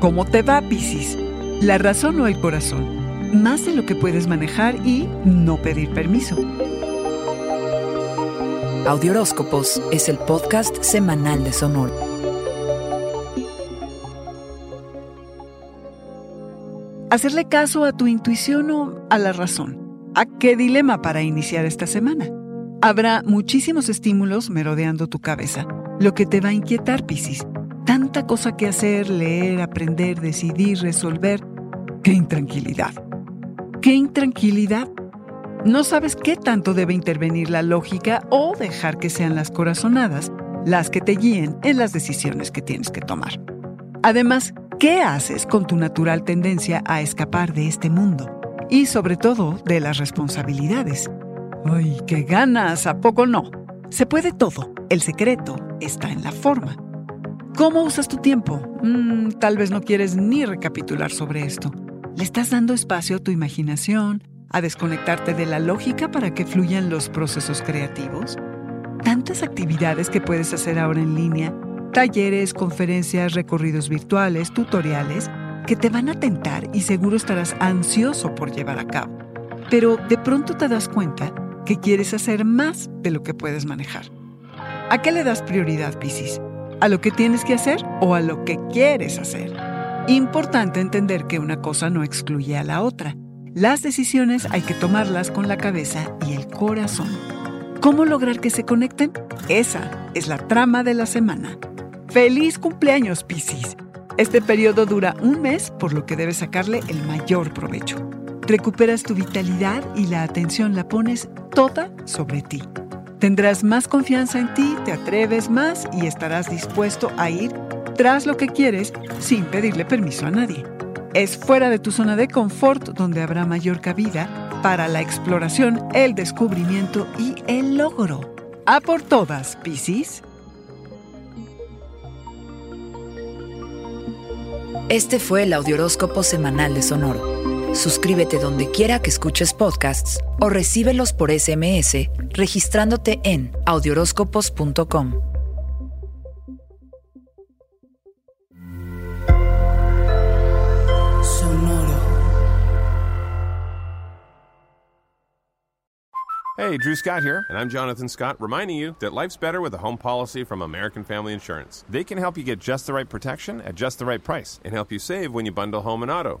¿Cómo te va, Piscis? ¿La razón o el corazón? Más de lo que puedes manejar y no pedir permiso. Audioróscopos es el podcast semanal de Sonoro. Hacerle caso a tu intuición o a la razón. ¿A qué dilema para iniciar esta semana? Habrá muchísimos estímulos merodeando tu cabeza, lo que te va a inquietar, Piscis. Tanta cosa que hacer, leer, aprender, decidir, resolver. ¡Qué intranquilidad! ¡Qué intranquilidad! No sabes qué tanto debe intervenir la lógica o dejar que sean las corazonadas las que te guíen en las decisiones que tienes que tomar. Además, ¿qué haces con tu natural tendencia a escapar de este mundo? Y sobre todo de las responsabilidades. ¡Ay, qué ganas! ¿A poco no? Se puede todo. El secreto está en la forma. ¿Cómo usas tu tiempo? Mm, tal vez no quieres ni recapitular sobre esto. ¿Le estás dando espacio a tu imaginación, a desconectarte de la lógica para que fluyan los procesos creativos? Tantas actividades que puedes hacer ahora en línea, talleres, conferencias, recorridos virtuales, tutoriales, que te van a tentar y seguro estarás ansioso por llevar a cabo. Pero de pronto te das cuenta que quieres hacer más de lo que puedes manejar. ¿A qué le das prioridad, Piscis? ¿A lo que tienes que hacer o a lo que quieres hacer? Importante entender que una cosa no excluye a la otra. Las decisiones hay que tomarlas con la cabeza y el corazón. ¿Cómo lograr que se conecten? Esa es la trama de la semana. ¡Feliz cumpleaños, Piscis! Este periodo dura un mes, por lo que debes sacarle el mayor provecho. Recuperas tu vitalidad y la atención la pones toda sobre ti. Tendrás más confianza en ti, te atreves más y estarás dispuesto a ir tras lo que quieres sin pedirle permiso a nadie. Es fuera de tu zona de confort donde habrá mayor cabida para la exploración, el descubrimiento y el logro. A por todas, Piscis. Este fue el Audioróscopo Semanal de Sonoro. Suscríbete donde quiera que escuches podcasts o recíbelos por SMS registrándote en audioróscopos.com. Sonoro. Hey, Drew Scott here, and I'm Jonathan Scott, reminding you that life's better with a home policy from American Family Insurance. They can help you get just the right protection at just the right price and help you save when you bundle home and auto.